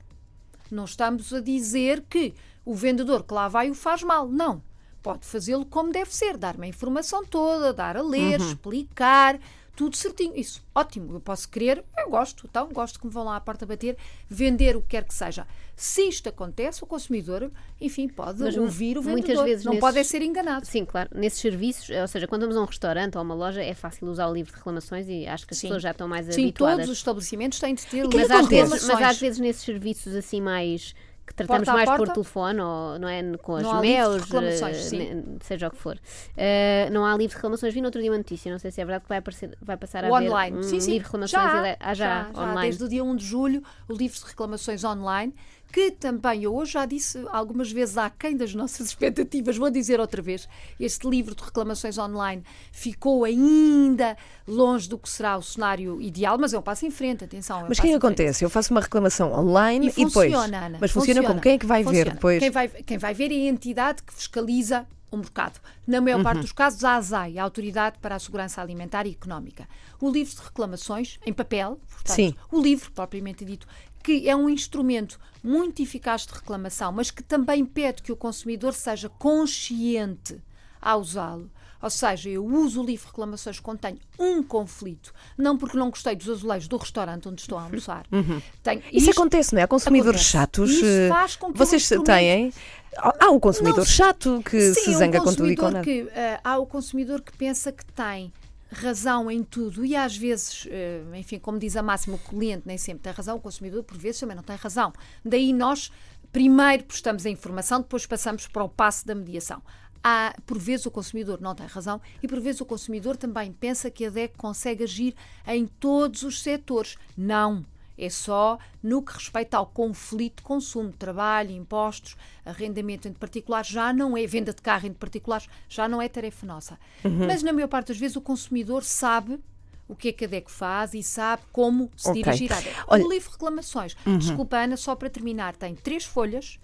Não estamos a dizer que o vendedor que lá vai o faz mal. Não. Pode fazê-lo como deve ser, dar-me a informação toda, dar a ler, explicar, tudo certinho. Isso, ótimo. Eu posso querer, eu gosto, então, gosto que me vão lá à porta bater, vender o que quer que seja. Se isto acontece, o consumidor, enfim, pode Mas ouvir o muitas vendedor. vezes Não nesses- pode é ser enganado. Sim, claro. Nesses serviços, ou seja, quando vamos a um restaurante ou a uma loja, é fácil usar o livro de reclamações e acho que as Sim. pessoas já estão mais Sim, habituadas. todos os estabelecimentos têm de ter mas, livro de às vezes, reclamações. mas às vezes nesses serviços assim mais que tratamos Porta a mais por porta? telefone ou não é com as MEUs, eh, seja o que for. Eh, não há livro de reclamações. Vi no outro dia uma notícia, não sei se é verdade que vai, aparecer, vai passar a O haver online. um sim, sim. livro de reclamações já, ele- ah, já, online. Desde o dia 1 de julho, o livro de reclamações online, que também eu hoje já disse algumas vezes aquém das nossas [LAUGHS] expectativas, vou dizer outra vez, este livro de reclamações online ficou ainda longe do que será o cenário ideal, mas é um passo em frente, atenção. é um Mas o que é acontece? Eu faço uma reclamação online E e, depois. funciona, Ana. Mas funciona, como? Quem é que vai ver Funciona. depois? Quem vai, quem vai ver é a entidade que fiscaliza o mercado. Na maior parte Uhum. dos casos, a ASAI, a Autoridade para a Segurança Alimentar e Económica. O livro de reclamações, em papel, portanto, Sim. o livro, propriamente dito, que é um instrumento muito eficaz de reclamação, mas que também pede que o consumidor seja consciente a usá-lo. Ou seja, eu uso o livro reclamações quando tenho um conflito, não porque não gostei dos azulejos do restaurante onde estou a almoçar. [LAUGHS] Tenho- Uhum. Isso isto- acontece, não é? Há consumidores Acontece. chatos. Isso eh, faz com que Vocês o têm. Há um consumidor Não, chato que Sim, se um zanga com tudo e com nada. que, eh, há o consumidor que pensa que tem razão em tudo e às vezes, eh, enfim, como diz a máxima, o cliente nem sempre tem razão, o consumidor por vezes também não tem razão. Daí nós primeiro prestamos a informação, depois passamos para o passo da mediação. Há, por vezes o consumidor não tem razão e por vezes o consumidor também pensa que a DEC consegue agir em todos os setores. Não. É só no que respeita ao conflito de consumo, trabalho, impostos, arrendamento entre particulares, já não é, venda de carro entre particulares, já não é tarefa nossa. Uhum. Mas na maior parte das vezes o consumidor sabe o que é que a DEC faz e sabe como se Ok. dirigir à. Olha- Uhum. O livro de reclamações, desculpa Ana, só para terminar, tem três folhas,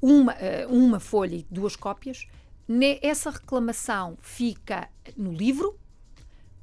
uma, eh, uma folha e duas cópias. Essa reclamação fica no livro,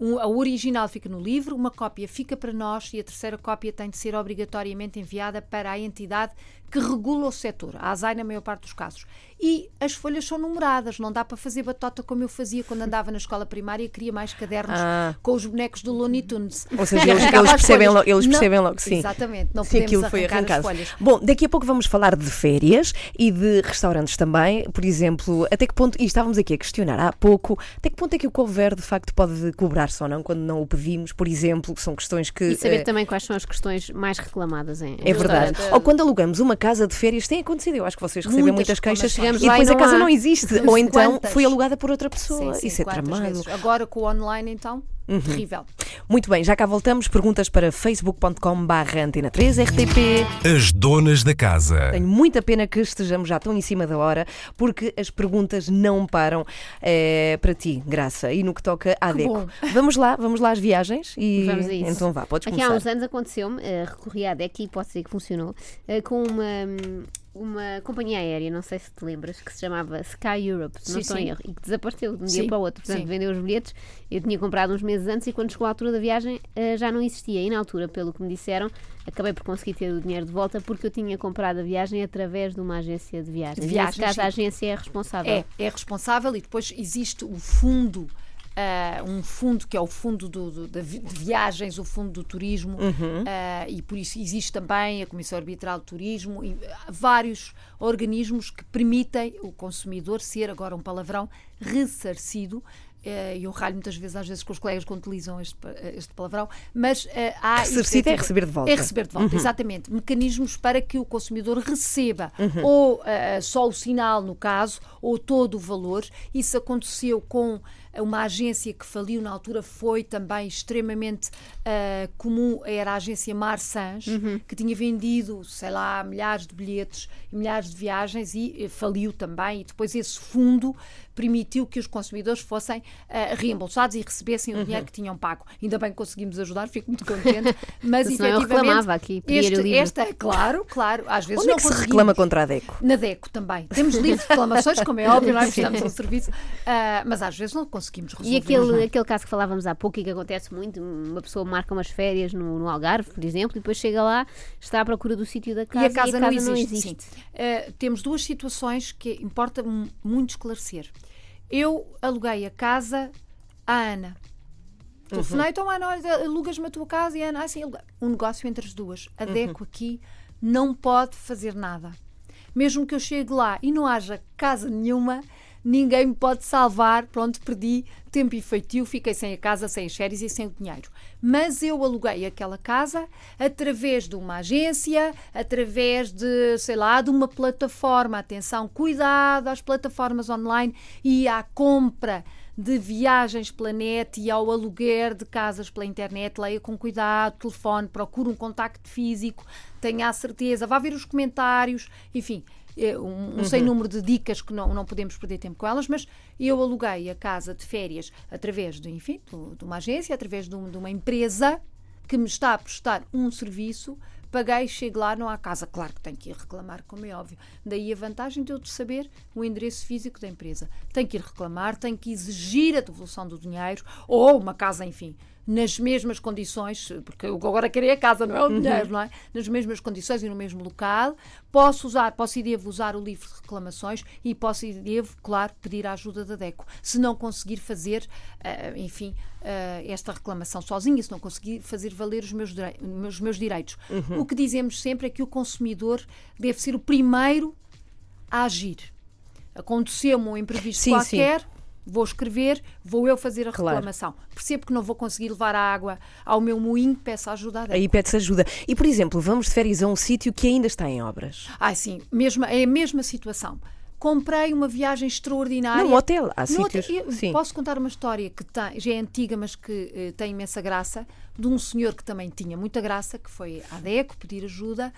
um- a original fica no livro, uma cópia fica para nós e a terceira cópia tem de ser obrigatoriamente enviada para a entidade que regula o setor, a ASAI na maior parte dos casos. E as folhas são numeradas, não dá para fazer batota como eu fazia quando andava na escola primária e queria mais cadernos Ah. com os bonecos do Looney Tunes. Ou seja, eles, [LAUGHS] eles percebem, logo, eles Não- percebem logo, sim. Exatamente, não Sim, podemos aquilo foi arrancar arrancado. as folhas. Bom, daqui a pouco vamos falar de férias e de restaurantes também. Por exemplo, até que ponto, e estávamos aqui a questionar há pouco, até que ponto é que o cover de facto pode cobrar-se ou não quando não o pedimos, por exemplo, que são questões que. E saber eh, também quais são as questões mais reclamadas em, é verdade. Ou quando alugamos uma casa de férias, tem acontecido. Eu acho que vocês recebem Muitas muitas queixas reclamações. e depois a casa há. não existe. Ou então Quantas? foi alugada por outra pessoa. Sim, sim, Isso é tramado. vezes? Agora com o online, então, Uhum. terrível. Muito bem, já cá voltamos. Perguntas para facebook.com/barra antena 3 RTP. As donas da casa. Tenho muita pena que estejamos já tão em cima da hora, porque as perguntas não param eh, para ti, Graça. E no que toca à Deco. bom. Vamos lá, vamos lá às viagens e Vamos a isso. então vá, podes Aqui há começar. uns anos aconteceu-me, eh, recorri à DEC e pode ser que funcionou, eh, com uma, hum, uma companhia aérea, não sei se te lembras, que se chamava Sky Europe, não Sim, estou em erro, e que desapareceu de um dia Sim, para o outro. Portanto, sim. vendeu os bilhetes, eu tinha comprado uns meses antes e quando chegou a altura da viagem eh, já não existia. E na altura, pelo que me disseram, acabei por conseguir ter o dinheiro de volta porque eu tinha comprado a viagem através de uma agência de viagens. Viagens, Nesse caso, a agência é responsável. É, é responsável e depois existe o fundo. Ah, um fundo que é o fundo do- do- de viagens, o fundo do turismo, Uhum. ah, e por isso existe também a Comissão Arbitral de Turismo e vários organismos que permitem o consumidor ser, agora um palavrão, ressarcido eh, eu ralho muitas vezes, às vezes, com os colegas quando utilizam este, este palavrão, mas eh, há. Reciprocita é receber de volta. É receber de volta, exatamente. Mecanismos para que o consumidor receba ou eh, só o sinal, no caso, ou todo o valor. Isso aconteceu com uma agência que faliu na altura, foi também extremamente eh, comum, era a agência Marsans, que tinha vendido, sei lá, milhares de bilhetes e milhares de viagens e eh, faliu também. E depois esse fundo permitiu que os consumidores fossem eh, reembolsados e recebessem o dinheiro que tinham pago. Ainda bem que conseguimos ajudar, fico muito contente. [LAUGHS] Mas eu efetivamente, reclamava aqui, este, esta é claro, claro, às vezes Onde é não que se reclama contra a DECO? Na DECO também. Temos livre de reclamações, como é óbvio, nós [LAUGHS] prestamos um serviço, ah, mas às vezes não conseguimos resolver. E aquele, aquele caso que falávamos há pouco e que acontece muito, uma pessoa marca umas férias no, no Algarve, por exemplo, e depois chega lá, está à procura do sítio da casa e a casa, não, existe. existe. sim. Ah, temos duas situações que importa mu- muito esclarecer. Eu aluguei a casa à Ana. Telefonei, então Ana, olha, alugas-me a tua casa e a Ana, sim, aluguei. Um negócio entre as duas. A DECO aqui não pode fazer nada. Mesmo que eu chegue lá e não haja casa nenhuma, ninguém me pode salvar. Pronto, perdi tempo e feitio, fiquei sem a casa, sem as férias e sem o dinheiro. Mas eu aluguei aquela casa através de uma agência, através de, sei lá, de uma plataforma. Atenção, cuidado às plataformas online e à compra de viagens pela net e ao aluguer de casas pela internet, leia com cuidado, telefone, procure um contacto físico, tenha a certeza, vá ver os comentários, enfim, é um, um sem número de dicas que não, não podemos perder tempo com elas, mas eu aluguei a casa de férias através de, enfim, de, de uma agência, através de, um- de uma empresa que me está a prestar um serviço, paguei, chego lá, não há casa. Claro que tenho que ir reclamar, como é óbvio. Daí a vantagem de eu saber o endereço físico da empresa. Tenho que ir reclamar, tenho que exigir a devolução do dinheiro, ou uma casa, enfim, nas mesmas condições, porque eu agora queria a casa, não é o dinheiro, não é? Nas mesmas condições e no mesmo local. Posso usar, posso e devo usar o livro de reclamações e posso e devo, claro, pedir a ajuda da DECO. Se não conseguir fazer, ah, enfim, ah, esta reclamação sozinha, se não conseguir fazer valer os meus, os meus direitos. O que dizemos sempre é que o consumidor deve ser o primeiro a agir. Aconteceu-me um imprevisto Sim, sim. Vou escrever, vou eu fazer a Claro. reclamação. Percebo que não vou conseguir levar a água ao meu moinho, peço ajuda DECO. Aí pede-se ajuda. E, por exemplo, vamos de férias a um sítio que ainda está em obras. Ah, sim, mesma, é a mesma situação. Comprei uma viagem extraordinária. Num hotel, há No sítios. hotel- Sim. Posso contar uma história que tem- já é antiga, mas que eh, tem imensa graça, de um senhor que também tinha muita graça, que foi à DECO pedir ajuda,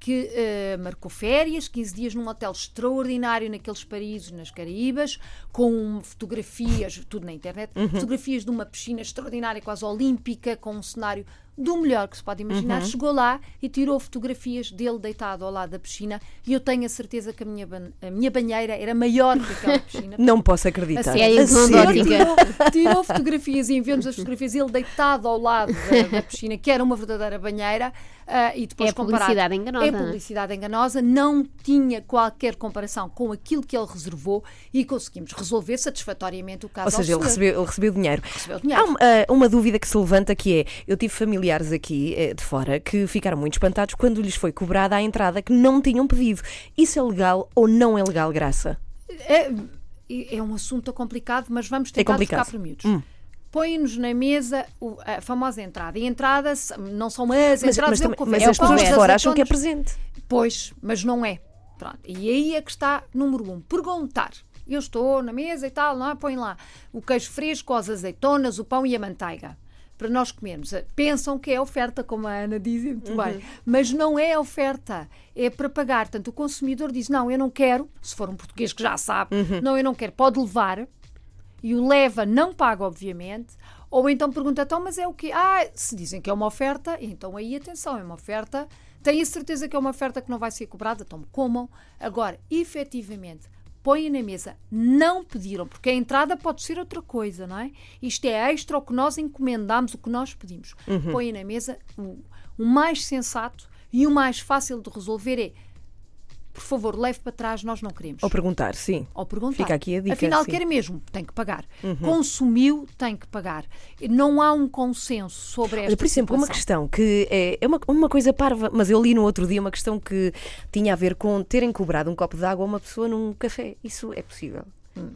que eh, marcou férias, 15 dias num hotel extraordinário naqueles países, nas Caraíbas, com fotografias, tudo na internet, Uhum. fotografias de uma piscina extraordinária, quase olímpica, com um cenário do melhor que se pode Uhum. imaginar. Chegou lá e tirou fotografias dele deitado ao lado da piscina e eu tenho a certeza que a minha, ban- a minha banheira era maior que aquela [LAUGHS] piscina. Não posso acreditar. A sério, A com sério? dótica. tirou, tirou fotografias e enviou-nos as fotografias, ele deitado ao lado da, da piscina, que era uma verdadeira banheira, ah, e depois É publicidade comparado- enganosa, É é? publicidade enganosa, não tinha qualquer comparação com aquilo que ele reservou e conseguimos resolver satisfatoriamente o caso Ou seja, ele recebeu, ele recebeu dinheiro. Recebeu dinheiro. Há uma, ah, uma dúvida que se levanta que é: eu tive familiares aqui eh, de fora que ficaram muito espantados quando lhes foi cobrada a entrada que não tinham pedido. Isso é legal ou não é legal, graça? É, é um assunto complicado, mas vamos tentar complicado. ficar por miúdos. Hum. Põe-nos na mesa a famosa entrada. E entrada não são as Mas, entradas, mas é o mas. É as pessoas de fora acham que é presente. Pois, mas não é. Pronto. E aí é que está número um. Perguntar. Eu estou na mesa e tal, não é? Põe lá o queijo fresco, as azeitonas, o pão e a manteiga. Para nós comermos. Pensam que é oferta, como a Ana diz muito bem. Mas não é oferta. É para pagar. Portanto, o consumidor diz: Não, eu não quero. Se for um português que já sabe, não, eu não quero. Pode levar. E o leva, não paga, obviamente. Ou então pergunta, então, mas é o quê? Ah, se dizem que é uma oferta, então aí atenção, é uma oferta. Tenho a certeza que é uma oferta que não vai ser cobrada, então comam. Agora, efetivamente, põem na mesa, não pediram, porque a entrada pode ser outra coisa, não é? Isto é extra o que nós encomendamos, o que nós pedimos. Põem na mesa, o, o mais sensato e o mais fácil de resolver é, por favor, leve para trás, nós não queremos. Ou perguntar, sim. Ou perguntar. Fica aqui a dica, Afinal, sim. quer mesmo, tem que pagar. Consumiu, tem que pagar. Não há um consenso sobre esta por exemplo, uma situação. questão que é, é uma, uma coisa parva, mas eu li no outro dia uma questão que tinha a ver com terem cobrado um copo de água a uma pessoa num café. Isso é possível?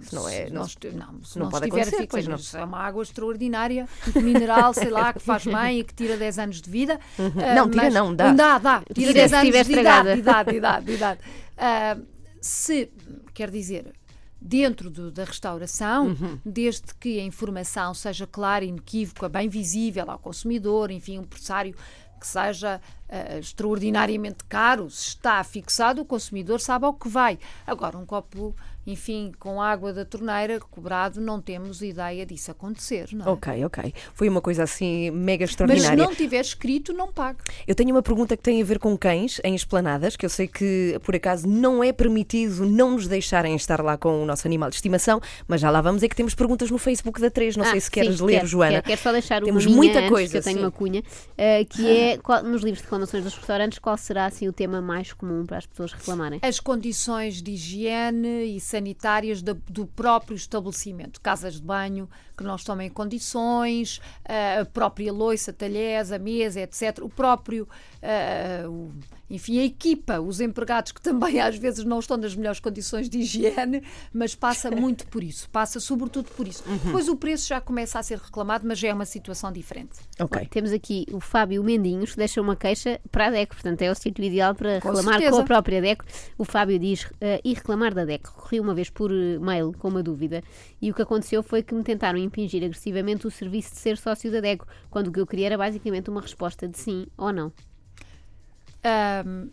Se não é. Se Não, esti- não, se não não pode acontecer, fixo, pois não. É uma água extraordinária, mineral, sei lá, que faz bem e que tira 10 anos de vida. Ah, Não, tira mas- não, dá. Dá, dá. Tira Tira 10 se anos de idade, de idade, de idade, de idade. Ah, se, quer dizer, dentro do- da restauração, Uhum. desde que a informação seja clara, inequívoca, bem visível ao consumidor, enfim, um pressário que seja ah, extraordinariamente caro, se está fixado, o consumidor sabe ao que vai. Agora, um copo, enfim, com água da torneira cobrado, não temos ideia disso acontecer, não é? Ok, ok. Foi uma coisa assim mega Mas se extraordinária. não tiver escrito, não pague. Eu tenho uma pergunta que tem a ver com cães em esplanadas, que eu sei que por acaso não é permitido não nos deixarem estar lá com o nosso animal de estimação, mas já lá vamos, é que temos perguntas no Facebook da 3. Não Ah, sei se sim, queres ler, quero, Joana. Quero, quero só deixar Temos muita antes, coisa, que eu tenho sim. uma cunha, eh, que é qual- nos livros de reclamações dos restaurantes, qual será assim o tema mais comum para as pessoas reclamarem? as condições de higiene e sanitárias da- do próprio estabelecimento. Casas de banho que não estão em condições, eh, a própria loiça, talheres, a mesa, etc. O próprio, o- enfim, a equipa, os empregados que também às vezes não estão nas melhores condições de higiene, mas passa muito por isso, passa sobretudo por isso. Uhum. Depois o preço já começa a ser reclamado, mas já é uma situação diferente. Ok. Bom, temos aqui o Fábio Mendinhos, que deixa uma queixa para a DECO, portanto é o sítio ideal para Com reclamar certeza. com a própria DECO. O Fábio diz, eh, e reclamar da DECO. Corri uma vez por eh, mail com uma dúvida e o que aconteceu foi que me tentaram impingir agressivamente o serviço de ser sócio da DECO, quando o que eu queria era basicamente uma resposta de sim ou não. Ahm,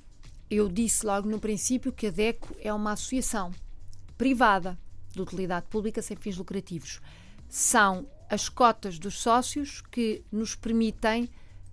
eu disse logo no princípio que a DECO é uma associação privada de utilidade pública sem fins lucrativos. São as cotas dos sócios que nos permitem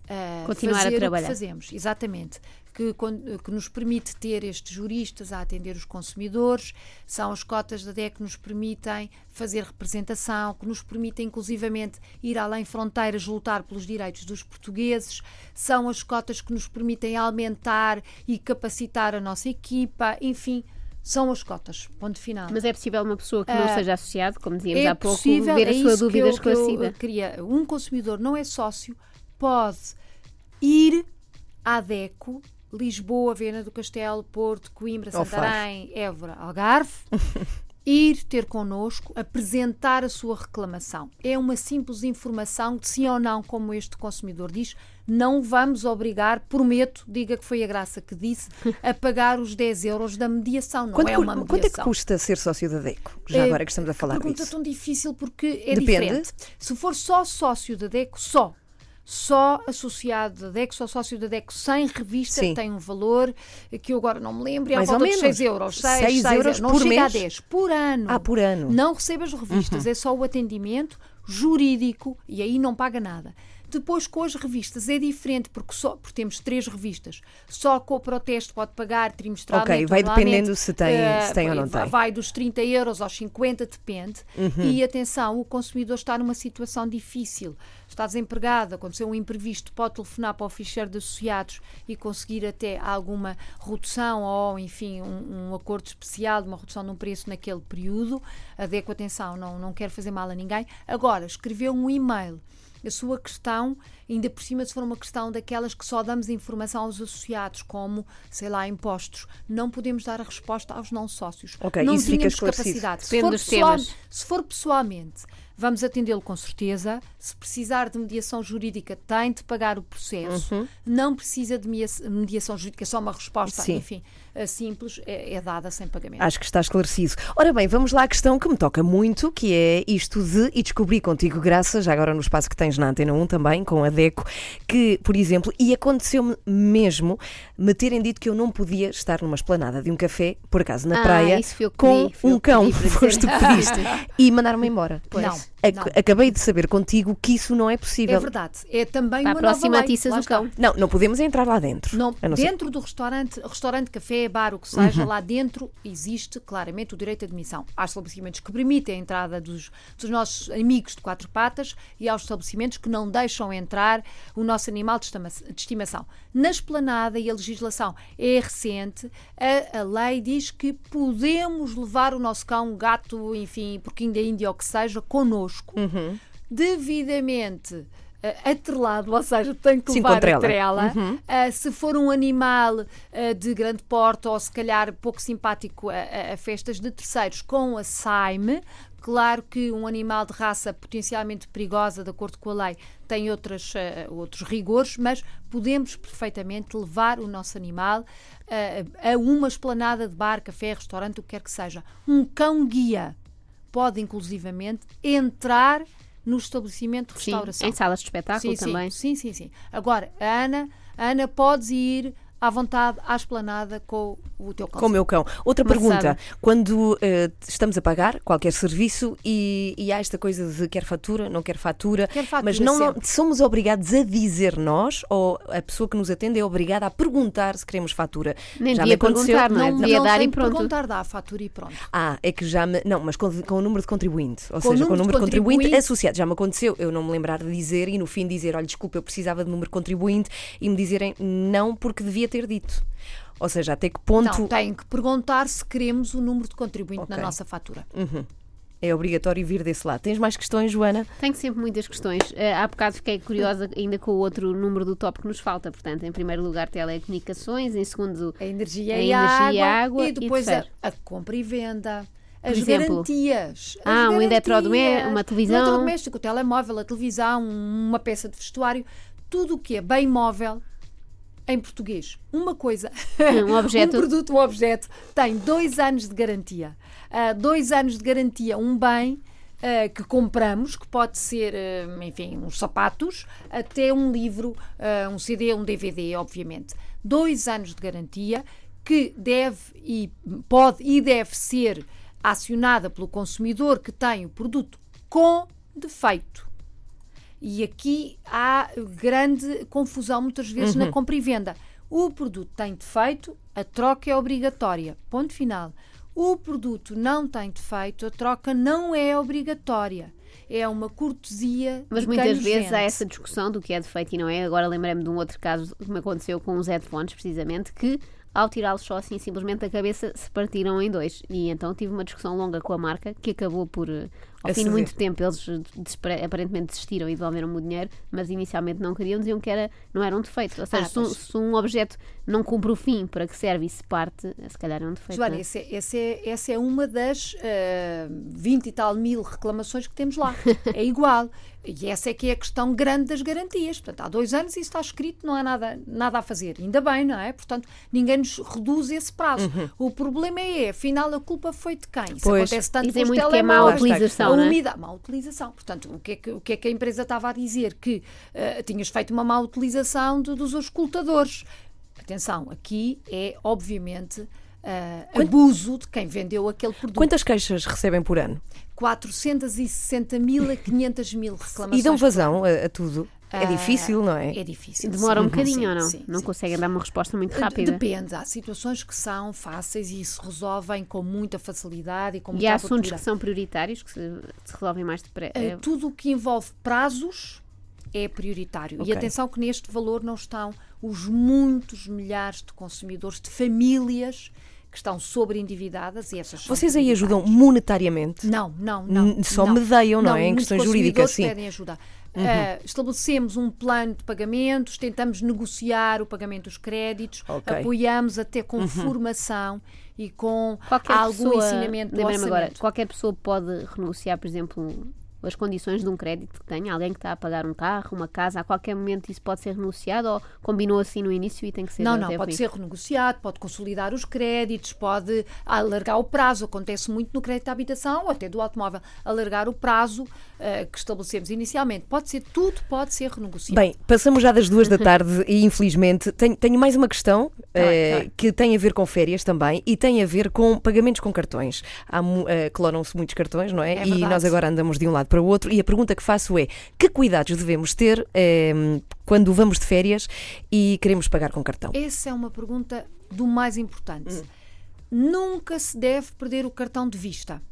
ah, Continuar a trabalhar. que fazemos, exatamente. Que, que nos permite ter estes juristas a atender os consumidores, são as cotas da DEC que nos permitem fazer representação, que nos permitem inclusivamente ir além fronteiras, lutar pelos direitos dos portugueses, são as cotas que nos permitem aumentar e capacitar a nossa equipa, enfim, são as cotas. Ponto final. Mas é possível uma pessoa que não Ah, seja associado, como dizíamos é há pouco, possível, ver a é sua isso dúvida esclarecida. queria. Um consumidor não é sócio, pode ir à DECO, Lisboa, Viana do Castelo, Porto, Coimbra, Santarém, Évora, Algarve, [LAUGHS] ir ter connosco, apresentar a sua reclamação. É uma simples informação de sim ou não, como este consumidor diz. Não vamos obrigar, prometo, diga que foi a graça que disse, a pagar os 10 euros da mediação. Não Quanto, é uma mediação. quanto é que custa ser sócio da DECO? Já É, agora que estamos a falar pergunta disso. tão difícil porque é Depende. diferente. Se for só sócio da DECO, só. Só associado da DECO, só sócio da DECO sem revista, Sim. tem um valor que eu agora não me lembro, é à Mais ou volta de menos. 6 euros. 6, Seis euros não por chega mês? a 10. Por ano. Ah, por ano. Uhum. Não recebe as revistas, é só o atendimento jurídico e aí não paga nada. Depois, com as revistas, é diferente, porque, só, porque temos três revistas. Só com o protesto pode pagar trimestralmente. Ok, vai dependendo se tem- Eh, se tem ou não vai- tem. Vai dos 30 euros aos 50, depende. Uhum. E atenção, o consumidor está numa situação difícil. Está desempregado, aconteceu um imprevisto, pode telefonar para o ficheiro de associados e conseguir até alguma redução ou, enfim, um, um acordo especial de uma redução de um preço naquele período. Adequa atenção, não, não quero fazer mal a ninguém. Agora, escreveu um e-mail. A sua questão, ainda por cima, se for uma questão daquelas que só damos informação aos associados, como, sei lá, impostos, não podemos dar a resposta aos não sócios. Ok, não isso fica tínhamos capacidade. Se for, pessoal- se for pessoalmente, vamos atendê-lo com certeza. Se precisar de mediação jurídica, tem de pagar o processo. Não precisa de mediação jurídica, é só uma resposta, Sim. enfim, simples, é, é dada sem pagamento. Acho que está esclarecido. Ora bem, vamos lá à questão que me toca muito, que é isto de e descobri contigo, graça, já agora no espaço que tens na Antena 1 também, com a DECO, que, por exemplo, e aconteceu-me mesmo me terem dito que eu não podia estar numa esplanada de um café, por acaso na Ah, praia, com pedi, um cão, [LAUGHS] foste tu pediste, [LAUGHS] e mandaram-me embora. Não, Ac- não. Acabei de saber contigo que isso não é possível. É verdade. É também Para a uma próxima nova lei. o cão. Não, não podemos entrar lá dentro. Não, não ser- dentro do restaurante, restaurante, café, bar, o que seja, Uhum. lá dentro existe claramente o direito de admissão. Há estabelecimentos que permitem a entrada dos, dos nossos amigos de quatro patas e há os estabelecimentos que não deixam entrar o nosso animal de estimação. Na esplanada, e a legislação é recente, a, a lei diz que podemos levar o nosso cão, gato, enfim, porquinho da Índia ou que seja, connosco Uhum. devidamente atrelado, ou seja, tem que Sim, levar trela. a trela. Uhum. Uh, se for um animal uh, de grande porte ou se calhar pouco simpático a, a- a festas de terceiros com a SAIME, claro que um animal de raça potencialmente perigosa, de acordo com a lei, tem outras, uh, outros rigores, mas podemos perfeitamente levar o nosso animal uh, a uma esplanada de bar, café, restaurante, o que quer que seja. Um cão-guia pode inclusivamente entrar no estabelecimento de Sim, restauração. em salas de espetáculo sim, também. Sim, sim, sim. Agora, a Ana, a Ana podes ir à vontade à esplanada com o teu cão. Com o meu cão. Outra Uma pergunta. assada. Quando eh, estamos a pagar qualquer serviço e, e há esta coisa de quer fatura, não quer fatura, Quer fatura mas não, não- somos obrigados a dizer nós ou a pessoa que nos atende é obrigada a perguntar se queremos fatura. Nem Já me aconteceu- perguntar, não é? Não, Devia não dar e pronto. perguntar, dá a fatura e pronto. Ah, é que já me. Não, mas com, com o número de contribuinte. Ou Com o seja, com o número de número de contribuinte, contribuinte. associado. Já me aconteceu eu não me lembrar de dizer e no fim dizer: olha, desculpa, eu precisava de número de contribuinte e me dizerem não porque devia ter dito. Ou seja, até que ponto Não, tem que perguntar se queremos o número de contribuinte Ok. na nossa fatura. é obrigatório vir desse lado. Tens mais questões, Joana? Tenho sempre muitas questões. Eh, há bocado fiquei curiosa ainda com o outro número do top que nos falta. Portanto, em primeiro lugar, telecomunicações, em segundo, A energia, A e, energia a e água, a água e e depois a, terceiro. a compra e venda. As exemplo? garantias. as Ah, um garantias. eletrodomé- uma televisão. Um eletrodoméstico, o telemóvel, a televisão, uma peça de vestuário. Tudo o que é bem móvel, em português, uma coisa, [LAUGHS] Um objeto. um produto, um objeto, tem dois anos de garantia. Ah, dois anos de garantia, um bem ah, que compramos, que pode ser, ah, enfim, uns sapatos, até um livro, um CD, um DVD, obviamente. Dois anos de garantia que deve e pode e deve ser acionada pelo consumidor que tem o produto com defeito. E aqui há grande confusão muitas vezes na compra e venda. O produto tem defeito, a troca é obrigatória. Ponto final. O produto não tem defeito, a troca não é obrigatória. É uma cortesia. Mas de muitas vezes há essa discussão do que é defeito e não é. Agora lembrei-me de um outro caso que me aconteceu com os headphones, precisamente, que ao tirá-los só assim, simplesmente a cabeça se partiram em dois. E então tive uma discussão longa com a marca que acabou por, eh, ao fim de muito tempo, eles eh, aparentemente desistiram e devolveram-me o dinheiro, mas inicialmente não queriam, diziam que era, não era um defeito. Ou seja, Ah, se, um, se um objeto não cumpre o fim para que serve e se parte, eh, se calhar é um defeito. Joana, é? essa, é- essa é, essa é uma das ah, 20 e tal mil reclamações que temos lá. É [LAUGHS] igual. E essa é que é a questão grande das garantias. Portanto, há dois anos isso está escrito, não há nada, nada a fazer. Ainda bem, não é? Portanto, ninguém nos reduz esse prazo. O problema é, afinal, a culpa foi de quem? Isso Pois. acontece tanto Dizem com os muito que é má telemóveis, utilização, a não é? umidade, má utilização. Portanto, o que é que, o que, é que a empresa estava a dizer? Que ah, tinhas feito uma má utilização de- dos auscultadores. Atenção, aqui é, obviamente, ah, abuso de quem vendeu aquele produto. Quantas queixas recebem por ano? 460 mil a 500 mil reclamações. E dão vazão a, a tudo? É difícil, não é? É difícil. Demora um sim. bocadinho Sim, ou não? sim, não sim. conseguem dar uma resposta muito rápida. Depende, há situações que são fáceis e se resolvem com muita facilidade e com muita E há assuntos abertura. que são prioritários, que se, se resolvem mais depressa. Uh, tudo o que envolve prazos é prioritário. Ok. E atenção que neste valor não estão os muitos milhares de consumidores, de famílias que estão sobreendividadas e essas Vocês aí ajudam monetariamente? Não, não, não. Só não. medeiam, não é? Em questões jurídicas, sim. Pedem ajuda. Uh, estabelecemos um plano de pagamentos, tentamos negociar o pagamento dos créditos, Ok. Uhum. apoiamos até com formação e com Qualquer algum pessoa, ensinamento lembrei-me agora, qualquer pessoa pode renunciar, por exemplo, as condições de um crédito que tenha, alguém que está a pagar um carro, uma casa, a qualquer momento isso pode ser renegociado ou combinou assim no início e tem que ser Não, não, pode ser renegociado, pode consolidar os créditos, pode alargar o prazo. Acontece muito no crédito à habitação ou até do automóvel. Alargar o prazo eh, que estabelecemos inicialmente. Pode ser, tudo pode ser renegociado. Bem, passamos já das duas da [LAUGHS] tarde e infelizmente tenho, tenho mais uma questão bem, eh, tá bem. que tem a ver com férias também e tem a ver com pagamentos com cartões. Há, mu- eh, cloram-se muitos cartões, não é? É e nós agora andamos de um lado para o outro e a pergunta que faço é que cuidados devemos ter eh, quando vamos de férias e queremos pagar com cartão? Essa é uma pergunta do mais importante. Hum. Nunca se deve perder o cartão de vista.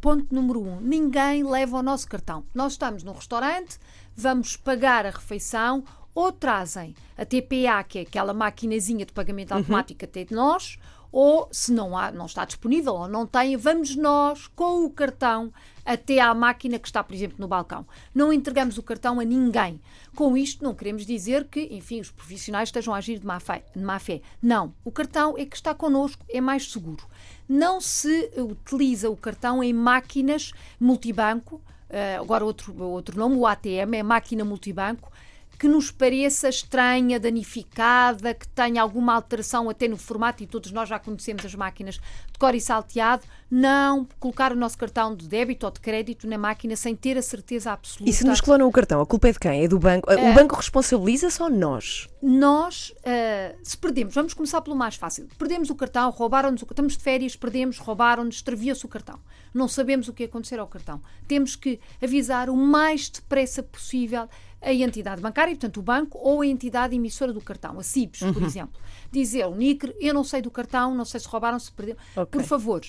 Ponto número um: ninguém leva o nosso cartão. Nós estamos num restaurante, vamos pagar a refeição, ou trazem a TPA, que é aquela maquinazinha de Uhum. pagamento automático até de nós, ou se não, há, não está disponível ou não tem, vamos nós com o cartão até à máquina que está, por exemplo, no balcão. Não entregamos o cartão a ninguém. Com isto, não queremos dizer que, enfim, os profissionais estejam a agir de má fé. De má fé. Não. O cartão é que está connosco, é mais seguro. Não se utiliza o cartão em máquinas multibanco, uh, agora outro, outro nome, o ATM, é máquina multibanco, que nos pareça estranha, danificada, que tenha alguma alteração até no formato, e todos nós já conhecemos as máquinas de cor e salteado, não colocar o nosso cartão de débito ou de crédito na máquina sem ter a certeza absoluta. E se nos clonam o cartão, a culpa é de quem? É do banco? O É. banco responsabiliza-se ou nós? Nós, eh, se perdemos, vamos começar pelo mais fácil. Perdemos o cartão, roubaram-nos o cartão, estamos de férias, perdemos, roubaram-nos, extravia-se o cartão. Não sabemos o que acontecer ao cartão. Temos que avisar o mais depressa possível a entidade bancária, portanto o banco, ou a entidade emissora do cartão, a CIPS, por exemplo. Dizer, o NICRE, eu não sei do cartão, não sei se roubaram, se perdeu. Ok. Por favor,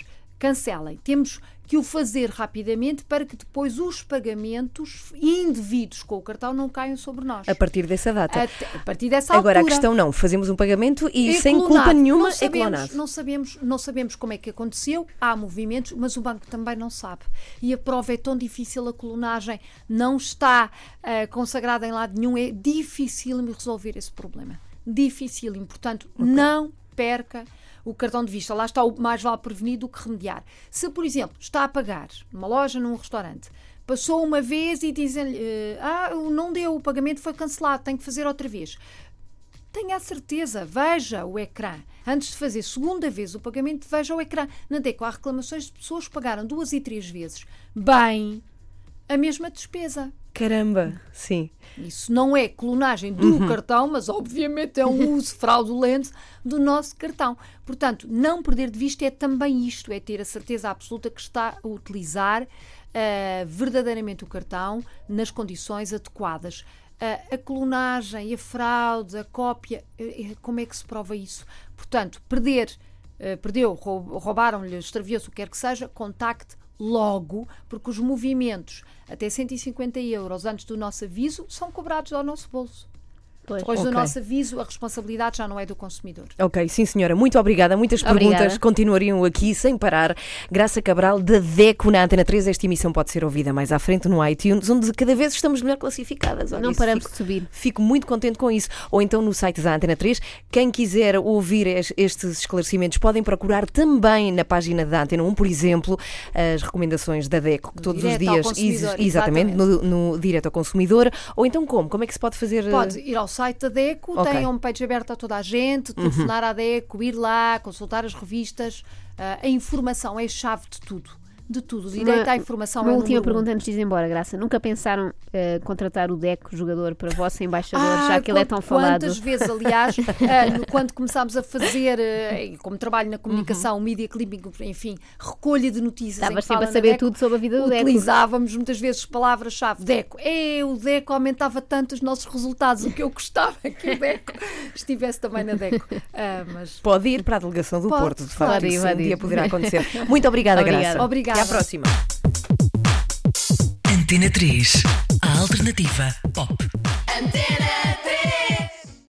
cancelem. Temos que o fazer rapidamente para que depois os pagamentos indevidos com o cartão não caiam sobre nós. A partir dessa data. Até- a partir dessa Agora, a questão não, fazemos um pagamento e É sem clonado. culpa nenhuma não é sabemos, clonado. Não sabemos, não sabemos como é que aconteceu, há movimentos, mas o banco também não sabe. E a prova é tão difícil, a clonagem não está ah, consagrada em lado nenhum, é difícil resolver esse problema. Difícil, portanto, não perca o cartão de vista. Lá está o mais vale prevenir do que remediar. Se, por exemplo, está a pagar numa loja, num restaurante, passou uma vez e dizem-lhe eh, ah, não deu, o pagamento foi cancelado, tem que fazer outra vez. Tenha a certeza, veja o ecrã. Antes de fazer segunda vez o pagamento, veja o ecrã. Na DECO há reclamações de pessoas que pagaram duas e três vezes. Bem, a mesma despesa. Caramba, sim. Isso não é clonagem do cartão, mas obviamente é um [LAUGHS] uso fraudulento do nosso cartão. Portanto, não perder de vista é também isto: é ter a certeza absoluta que está a utilizar ah, verdadeiramente o cartão nas condições adequadas. Ah, a clonagem, a fraude, a cópia, eh, como é que se prova isso? Portanto, perder, perdeu, rou- roubaram-lhe, extraviou-se o que quer que seja, contacte logo, porque os movimentos até 150 euros antes do nosso aviso são cobrados ao nosso bolso. Pois. Depois do Ok. nosso aviso, a responsabilidade já não é do consumidor. Ok, sim senhora, muito obrigada. Muitas Obrigada. perguntas continuariam aqui sem parar. Graça Cabral, da DECO na Antena 3. Esta emissão pode ser ouvida mais à frente no iTunes, onde cada vez estamos melhor classificadas. Olha, Não paramos fico- de subir. Fico muito contente com isso. Ou então no site da Antena 3. Quem quiser ouvir es- estes esclarecimentos podem procurar também na página da Antena 1, por exemplo, as recomendações da DECO, que todos os Direto ao dias. consumidor, exatamente, exatamente. no, no direto ao consumidor. Ou então como? Como é que se pode fazer? eh, Pode ir ao site da DECO, Ok. tem a homepage aberta a toda a gente, telefonar à DECO, ir lá, consultar as revistas. Ah, a informação é a chave de tudo. De tudo. Direito à informação Uma é última número um. pergunta antes de ir embora, Graça. Nunca pensaram eh, contratar o Deco, jogador, para vosso embaixador, Ah, já que ele é tão falado? Quantas vezes, aliás, [LAUGHS] no- quando começámos a fazer, ah, como trabalho na comunicação, media clipping, enfim, recolha de notícias. Estavas sempre a saber DECO, tudo sobre a vida do Deco. Utilizávamos muitas vezes palavras-chave. Deco. É, o Deco aumentava tanto os nossos resultados. O que eu gostava é [LAUGHS] que o Deco estivesse também na Deco. Ah, mas Pode ir para a delegação do Pode, Porto, de facto, pode ir, isso um dia poderá acontecer. Muito obrigada, [LAUGHS] Obrigada. Graça. Obrigada. Até à próxima. Antena 3. A alternativa pop. Antena